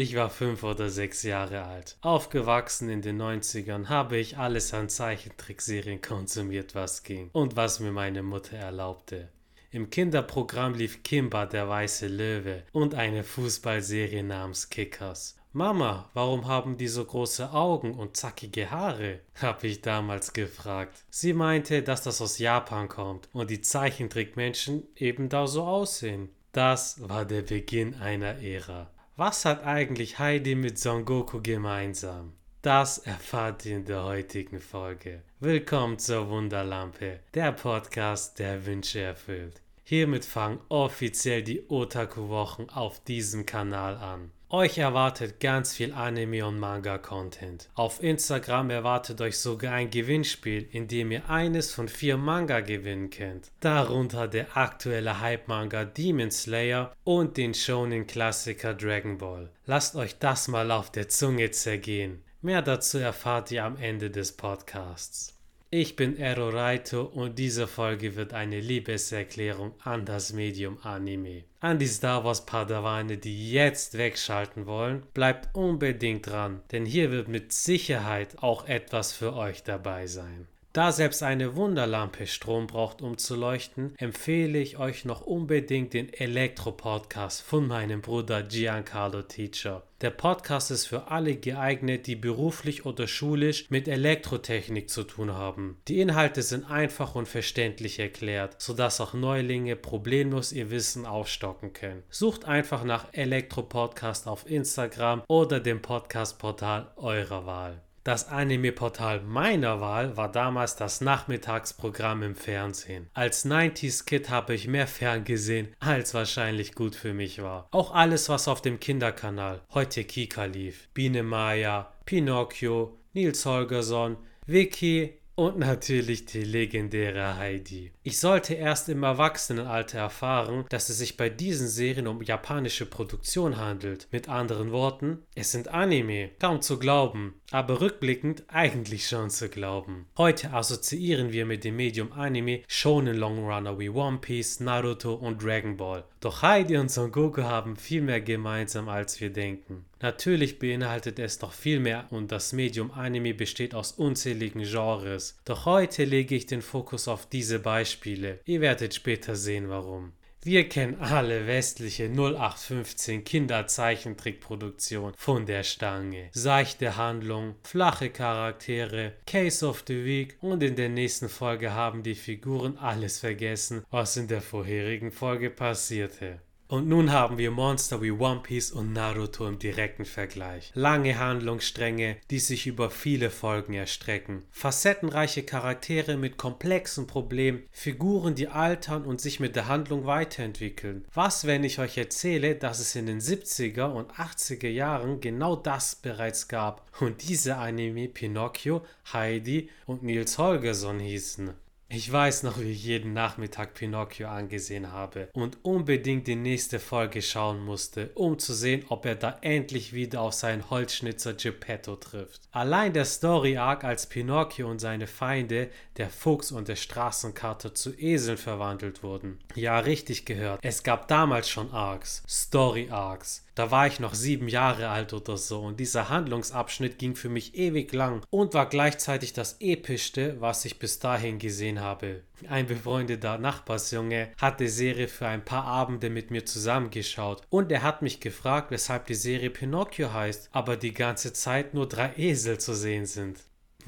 Ich war fünf oder sechs Jahre alt. Aufgewachsen in den 90ern habe ich alles an Zeichentrickserien konsumiert, was ging und was mir meine Mutter erlaubte. Im Kinderprogramm lief Kimba der weiße Löwe und eine Fußballserie namens Kickers. Mama, warum haben die so große Augen und zackige Haare? habe ich damals gefragt. Sie meinte, dass das aus Japan kommt und die Zeichentrickmenschen eben da so aussehen. Das war der Beginn einer Ära. Was hat eigentlich Heidi mit Son Goku gemeinsam? Das erfahrt ihr in der heutigen Folge. Willkommen zur Wunderlampe, der Podcast, der Wünsche erfüllt. Hiermit fangen offiziell die Otaku-Wochen auf diesem Kanal an. Euch erwartet ganz viel Anime und Manga-Content. Auf Instagram erwartet euch sogar ein Gewinnspiel, in dem ihr eines von vier Manga gewinnen könnt. Darunter der aktuelle Hype-Manga Demon Slayer und den Shonen-Klassiker Dragon Ball. Lasst euch das mal auf der Zunge zergehen. Mehr dazu erfahrt ihr am Ende des Podcasts. Ich bin Ero Raito und diese Folge wird eine Liebeserklärung an das Medium Anime. An die Star Wars Padawane, die jetzt wegschalten wollen, bleibt unbedingt dran, denn hier wird mit Sicherheit auch etwas für euch dabei sein. Da selbst eine Wunderlampe Strom braucht, um zu leuchten, empfehle ich euch noch unbedingt den Elektro-Podcast von meinem Bruder Giancarlo Teacher. Der Podcast ist für alle geeignet, die beruflich oder schulisch mit Elektrotechnik zu tun haben. Die Inhalte sind einfach und verständlich erklärt, sodass auch Neulinge problemlos ihr Wissen aufstocken können. Sucht einfach nach Elektro-Podcast auf Instagram oder dem Podcast-Portal eurer Wahl. Das Anime-Portal meiner Wahl war damals das Nachmittagsprogramm im Fernsehen. Als 90s-Kid habe ich mehr ferngesehen, als wahrscheinlich gut für mich war. Auch alles, was auf dem Kinderkanal, heute Kika lief. Biene Maya, Pinocchio, Nils Holgersson, Vicky, und natürlich die legendäre Heidi. Ich sollte erst im Erwachsenenalter erfahren, dass es sich bei diesen Serien um japanische Produktion handelt. Mit anderen Worten, es sind Anime. Kaum zu glauben, aber rückblickend eigentlich schon zu glauben. Heute assoziieren wir mit dem Medium Anime Shonen Longrunner wie One Piece, Naruto und Dragon Ball. Doch Heidi und Son Goku haben viel mehr gemeinsam als wir denken. Natürlich beinhaltet es noch viel mehr und das Medium Anime besteht aus unzähligen Genres. Doch heute lege ich den Fokus auf diese Beispiele. Ihr werdet später sehen warum. Wir kennen alle westliche 0815 Kinderzeichentrickproduktion von der Stange. Seichte Handlung, flache Charaktere, Case of the Week und in der nächsten Folge haben die Figuren alles vergessen, was in der vorherigen Folge passierte. Und nun haben wir Monster wie One Piece und Naruto im direkten Vergleich. Lange Handlungsstränge, die sich über viele Folgen erstrecken. Facettenreiche Charaktere mit komplexen Problemen, Figuren, die altern und sich mit der Handlung weiterentwickeln. Was, wenn ich euch erzähle, dass es in den 70er und 80er Jahren genau das bereits gab und diese Anime Pinocchio, Heidi und Nils Holgersson hießen? Ich weiß noch, wie ich jeden Nachmittag Pinocchio angesehen habe und unbedingt die nächste Folge schauen musste, um zu sehen, ob er da endlich wieder auf seinen Holzschnitzer Geppetto trifft. Allein der Story Arc, als Pinocchio und seine Feinde, der Fuchs und der Straßenkater zu Eseln verwandelt wurden. Ja, richtig gehört. Es gab damals schon Arcs, Story Arcs. Da war ich noch sieben Jahre alt oder so und dieser Handlungsabschnitt ging für mich ewig lang und war gleichzeitig das epischste, was ich bis dahin gesehen habe. Ein befreundeter Nachbarsjunge hat die Serie für ein paar Abende mit mir zusammengeschaut und er hat mich gefragt, weshalb die Serie Pinocchio heißt, aber die ganze Zeit nur drei Esel zu sehen sind.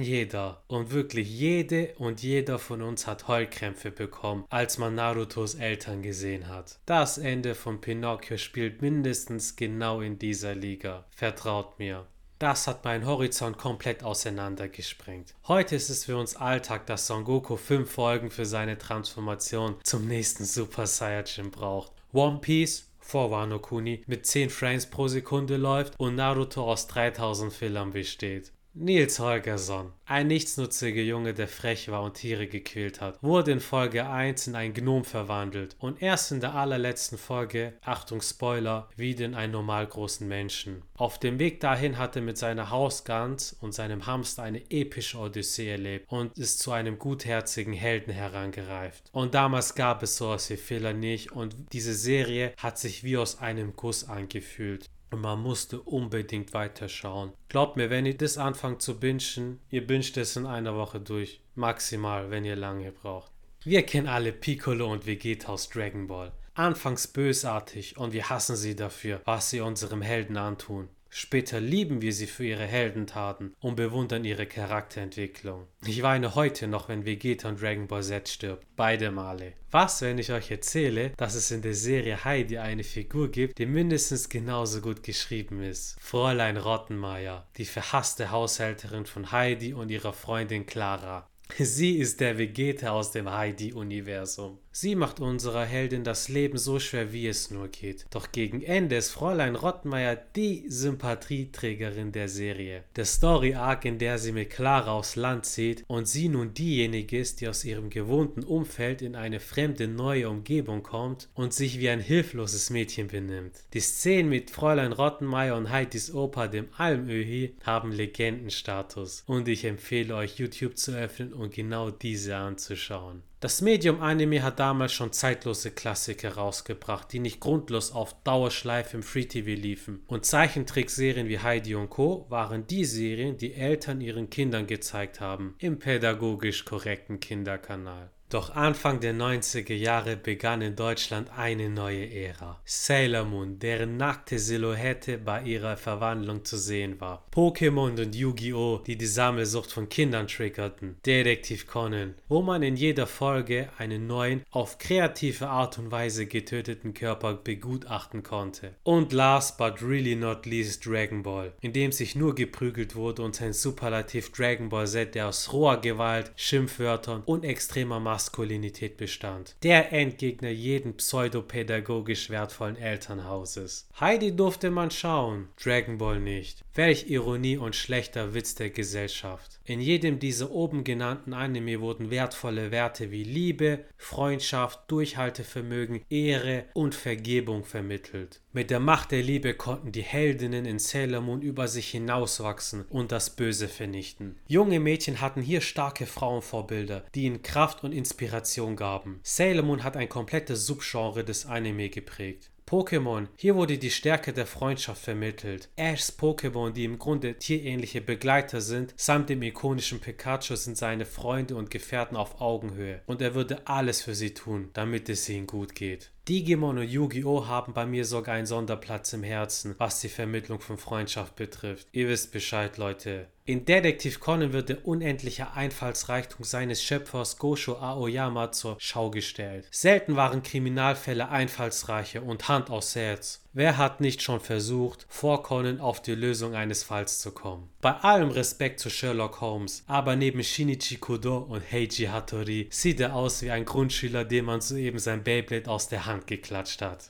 Jeder und wirklich jede und jeder von uns hat Heulkrämpfe bekommen, als man Narutos Eltern gesehen hat. Das Ende von Pinocchio spielt mindestens genau in dieser Liga. Vertraut mir. Das hat meinen Horizont komplett auseinandergesprengt. Heute ist es für uns Alltag, dass Son Goku fünf Folgen für seine Transformation zum nächsten Super Saiyajin braucht. One Piece vor Wano Kuni mit 10 Frames pro Sekunde läuft und Naruto aus 3000 Fillern besteht. Nils Holgersson, ein nichtsnutziger Junge, der frech war und Tiere gequält hat, wurde in Folge 1 in einen Gnom verwandelt und erst in der allerletzten Folge, Achtung Spoiler, wieder in einen normal großen Menschen. Auf dem Weg dahin hat er mit seiner Hausgans und seinem Hamster eine epische Odyssee erlebt und ist zu einem gutherzigen Helden herangereift. Und damals gab es sowas wie Fehler nicht und diese Serie hat sich wie aus einem Kuss angefühlt. Und man musste unbedingt weiterschauen. Glaubt mir, wenn ihr das anfangt zu bingen, ihr binscht es in einer Woche durch. Maximal, wenn ihr lange braucht. Wir kennen alle Piccolo und Vegeta aus Dragon Ball. Anfangs bösartig und wir hassen sie dafür, was sie unserem Helden antun. Später lieben wir sie für ihre Heldentaten und bewundern ihre Charakterentwicklung. Ich weine heute noch, wenn Vegeta und Dragon Ball Z stirbt. Beide Male. Was, wenn ich euch erzähle, dass es in der Serie Heidi eine Figur gibt, die mindestens genauso gut geschrieben ist? Fräulein Rottenmeier, die verhasste Haushälterin von Heidi und ihrer Freundin Clara. Sie ist der Vegeta aus dem Heidi-Universum. Sie macht unserer Heldin das Leben so schwer, wie es nur geht. Doch gegen Ende ist Fräulein Rottmeier die Sympathieträgerin der Serie. Der Story-Arc, in der sie mit Clara aufs Land zieht und sie nun diejenige ist, die aus ihrem gewohnten Umfeld in eine fremde neue Umgebung kommt und sich wie ein hilfloses Mädchen benimmt. Die Szenen mit Fräulein Rottenmeier und Heidis Opa, dem Almöhi, haben Legendenstatus und ich empfehle euch YouTube zu öffnen und genau diese anzuschauen. Das Medium Anime hat damals schon zeitlose Klassiker rausgebracht, die nicht grundlos auf Dauerschleife im Free TV liefen. Und Zeichentrickserien wie Heidi und Co. waren die Serien, die Eltern ihren Kindern gezeigt haben, im pädagogisch korrekten Kinderkanal. Doch Anfang der 90er Jahre begann in Deutschland eine neue Ära. Sailor Moon, deren nackte Silhouette bei ihrer Verwandlung zu sehen war. Pokémon und Yu-Gi-Oh!, die die Sammelsucht von Kindern triggerten. Detektiv Conan, wo man in jeder Folge einen neuen, auf kreative Art und Weise getöteten Körper begutachten konnte. Und last but really not least Dragon Ball, in dem sich nur geprügelt wurde und sein Superlativ Dragon Ball Z, der aus roher Gewalt, Schimpfwörtern und extremer Macht Maskulinität bestand. Der Endgegner jeden pseudopädagogisch wertvollen Elternhauses. Heidi durfte man schauen, Dragon Ball nicht. Welch Ironie und schlechter Witz der Gesellschaft. In jedem dieser oben genannten Anime wurden wertvolle Werte wie Liebe, Freundschaft, Durchhaltevermögen, Ehre und Vergebung vermittelt. Mit der Macht der Liebe konnten die Heldinnen in Sailor Moon über sich hinauswachsen und das Böse vernichten. Junge Mädchen hatten hier starke Frauenvorbilder, die ihnen Kraft und Inspiration gaben. Sailor Moon hat ein komplettes Subgenre des Anime geprägt. Pokémon. Hier wurde die Stärke der Freundschaft vermittelt. Ashs Pokémon, die im Grunde tierähnliche Begleiter sind, samt dem ikonischen Pikachu sind seine Freunde und Gefährten auf Augenhöhe und er würde alles für sie tun, damit es ihnen gut geht. Digimon und Yu-Gi-Oh! haben bei mir sogar einen Sonderplatz im Herzen, was die Vermittlung von Freundschaft betrifft. Ihr wisst Bescheid, Leute. In Detektiv Conan wird der unendliche Einfallsreichtum seines Schöpfers Gosho Aoyama zur Schau gestellt. Selten waren Kriminalfälle einfallsreicher und Hand aus Herz. Wer hat nicht schon versucht, vor Conan auf die Lösung eines Falls zu kommen? Bei allem Respekt zu Sherlock Holmes, aber neben Shinichi Kudo und Heiji Hattori sieht er aus wie ein Grundschüler, dem man soeben sein Beyblade aus der Hand geklatscht hat.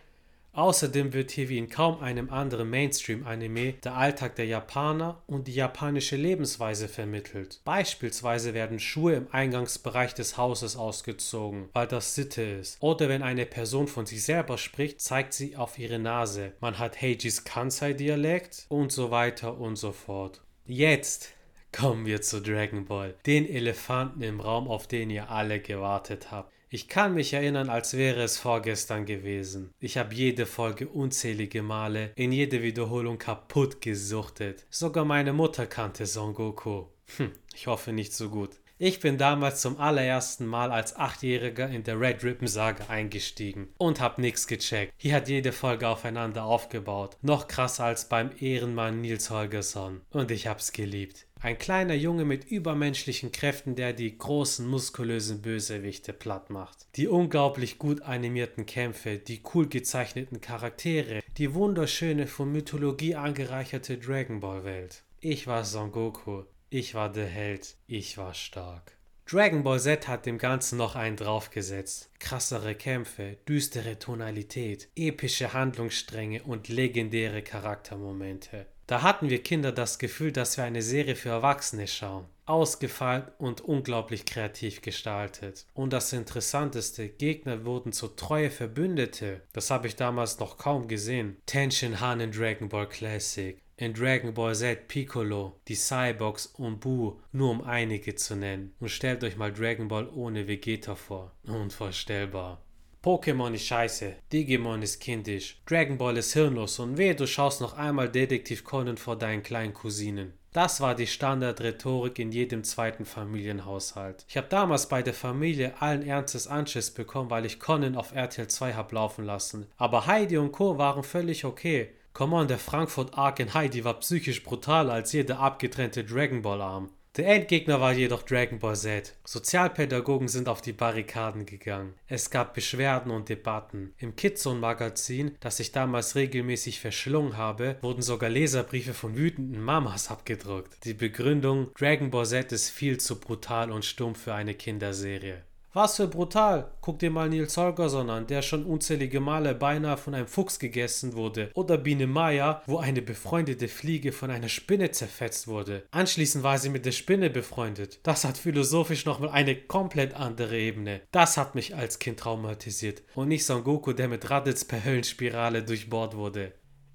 Außerdem wird hier wie in kaum einem anderen Mainstream-Anime der Alltag der Japaner und die japanische Lebensweise vermittelt. Beispielsweise werden Schuhe im Eingangsbereich des Hauses ausgezogen, weil das Sitte ist. Oder wenn eine Person von sich selber spricht, zeigt sie auf ihre Nase. Man hat Heijis Kansai-Dialekt und so weiter und so fort. Jetzt kommen wir zu Dragon Ball, den Elefanten im Raum, auf den ihr alle gewartet habt. Ich kann mich erinnern, als wäre es vorgestern gewesen. Ich habe jede Folge unzählige Male in jede Wiederholung kaputt gesuchtet. Sogar meine Mutter kannte Son Goku. Hm, ich hoffe nicht so gut. Ich bin damals zum allerersten Mal als Achtjähriger in der Red Ribbon Saga eingestiegen und hab nix gecheckt. Hier hat jede Folge aufeinander aufgebaut. Noch krasser als beim Ehrenmann Nils Holgersson. Und ich hab's geliebt. Ein kleiner Junge mit übermenschlichen Kräften, der die großen, muskulösen Bösewichte platt macht. Die unglaublich gut animierten Kämpfe, die cool gezeichneten Charaktere, die wunderschöne, von Mythologie angereicherte Dragon Ball Welt. Ich war Son Goku, ich war der Held, ich war stark. Dragon Ball Z hat dem Ganzen noch einen draufgesetzt. Krassere Kämpfe, düstere Tonalität, epische Handlungsstränge und legendäre Charaktermomente. Da hatten wir Kinder das Gefühl, dass wir eine Serie für Erwachsene schauen. Ausgefeilt und unglaublich kreativ gestaltet. Und das Interessanteste, Gegner wurden zu treue Verbündete. Das habe ich damals noch kaum gesehen. Tenshin Han in Dragon Ball Classic, in Dragon Ball Z Piccolo, die Cyborgs und Buu, nur um einige zu nennen. Und stellt euch mal Dragon Ball ohne Vegeta vor. Unvorstellbar. Pokémon ist scheiße, Digimon ist kindisch, Dragon Ball ist hirnlos und weh, du schaust noch einmal Detektiv Conan vor deinen kleinen Cousinen. Das war die Standardrhetorik in jedem zweiten Familienhaushalt. Ich habe damals bei der Familie allen Ernstes Anschiss bekommen, weil ich Conan auf RTL 2 hab laufen lassen. Aber Heidi und Co. waren völlig okay. Come on, der Frankfurt Arc in Heidi war psychisch brutaler als jeder abgetrennte Dragon Ball Arm. Der Endgegner war jedoch Dragon Ball Z. Sozialpädagogen sind auf die Barrikaden gegangen. Es gab Beschwerden und Debatten. Im Kidzone-Magazin, das ich damals regelmäßig verschlungen habe, wurden sogar Leserbriefe von wütenden Mamas abgedruckt. Die Begründung, Dragon Ball Z ist viel zu brutal und stumpf für eine Kinderserie. Was für brutal. Guck dir mal Nils Holgersson an, der schon unzählige Male beinahe von einem Fuchs gegessen wurde. Oder Biene Maya, wo eine befreundete Fliege von einer Spinne zerfetzt wurde. Anschließend war sie mit der Spinne befreundet. Das hat philosophisch nochmal eine komplett andere Ebene. Das hat mich als Kind traumatisiert. Und nicht Son Goku, der mit Raditz per Höllenspirale durchbohrt wurde.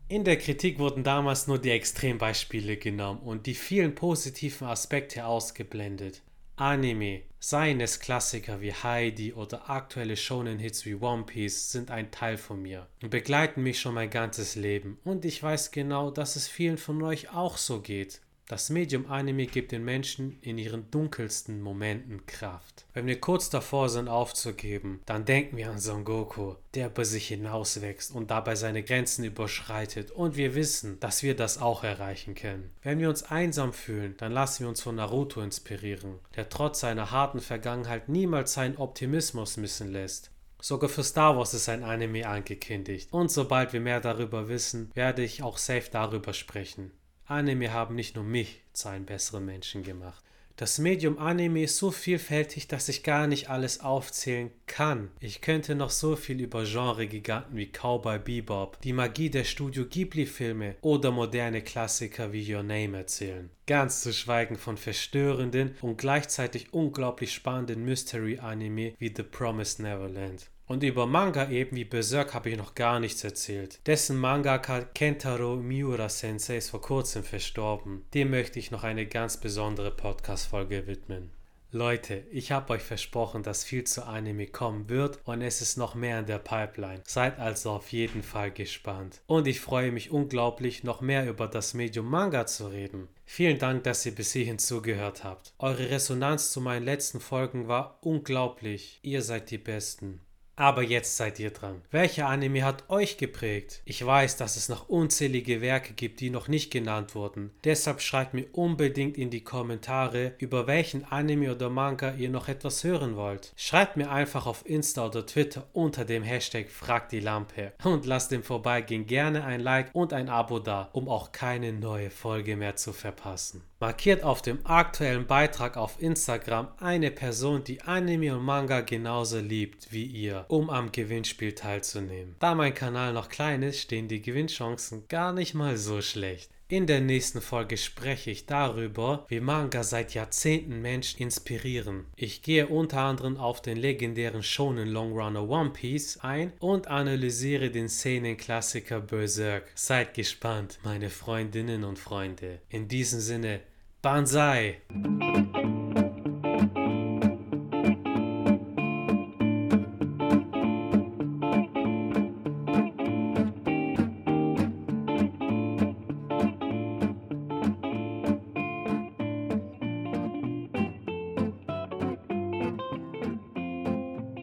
In der Kritik wurden damals nur die Extrembeispiele genommen und die vielen positiven Aspekte ausgeblendet. Anime, seien es Klassiker wie Heidi oder aktuelle Shonen-Hits wie One Piece, sind ein Teil von mir und begleiten mich schon mein ganzes Leben. Und ich weiß genau, dass es vielen von euch auch so geht. Das Medium Anime gibt den Menschen in ihren dunkelsten Momenten Kraft. Wenn wir kurz davor sind aufzugeben, dann denken wir an Son Goku, der über sich hinauswächst und dabei seine Grenzen überschreitet und wir wissen, dass wir das auch erreichen können. Wenn wir uns einsam fühlen, dann lassen wir uns von Naruto inspirieren, der trotz seiner harten Vergangenheit niemals seinen Optimismus missen lässt. Sogar für Star Wars ist ein Anime angekündigt. Und sobald wir mehr darüber wissen, werde ich auch safe darüber sprechen. Anime haben nicht nur mich zu einem besseren Menschen gemacht. Das Medium Anime ist so vielfältig, dass ich gar nicht alles aufzählen kann. Ich könnte noch so viel über Genre-Giganten wie Cowboy Bebop, die Magie der Studio Ghibli-Filme oder moderne Klassiker wie Your Name erzählen. Ganz zu schweigen von verstörenden und gleichzeitig unglaublich spannenden Mystery-Anime wie The Promised Neverland. Und über Manga eben wie Berserk habe ich noch gar nichts erzählt. Dessen Mangaka Kentaro Miura Sensei ist vor kurzem verstorben. Dem möchte ich noch eine ganz besondere Podcast-Folge widmen. Leute, ich habe euch versprochen, dass viel zu Anime kommen wird und es ist noch mehr in der Pipeline. Seid also auf jeden Fall gespannt. Und ich freue mich unglaublich, noch mehr über das Medium Manga zu reden. Vielen Dank, dass ihr bis hierhin zugehört habt. Eure Resonanz zu meinen letzten Folgen war unglaublich. Ihr seid die Besten. Aber jetzt seid ihr dran. Welcher Anime hat euch geprägt? Ich weiß, dass es noch unzählige Werke gibt, die noch nicht genannt wurden. Deshalb schreibt mir unbedingt in die Kommentare, über welchen Anime oder Manga ihr noch etwas hören wollt. Schreibt mir einfach auf Insta oder Twitter unter dem Hashtag Frag die Lampe und lasst dem Vorbeigehen gerne ein Like und ein Abo da, um auch keine neue Folge mehr zu verpassen. Markiert auf dem aktuellen Beitrag auf Instagram eine Person, die Anime und Manga genauso liebt wie ihr, um am Gewinnspiel teilzunehmen. Da mein Kanal noch klein ist, stehen die Gewinnchancen gar nicht mal so schlecht. In der nächsten Folge spreche ich darüber, wie Manga seit Jahrzehnten Menschen inspirieren. Ich gehe unter anderem auf den legendären Shonen Longrunner One Piece ein und analysiere den Szenenklassiker Berserk. Seid gespannt, meine Freundinnen und Freunde. In diesem Sinne, Banzai!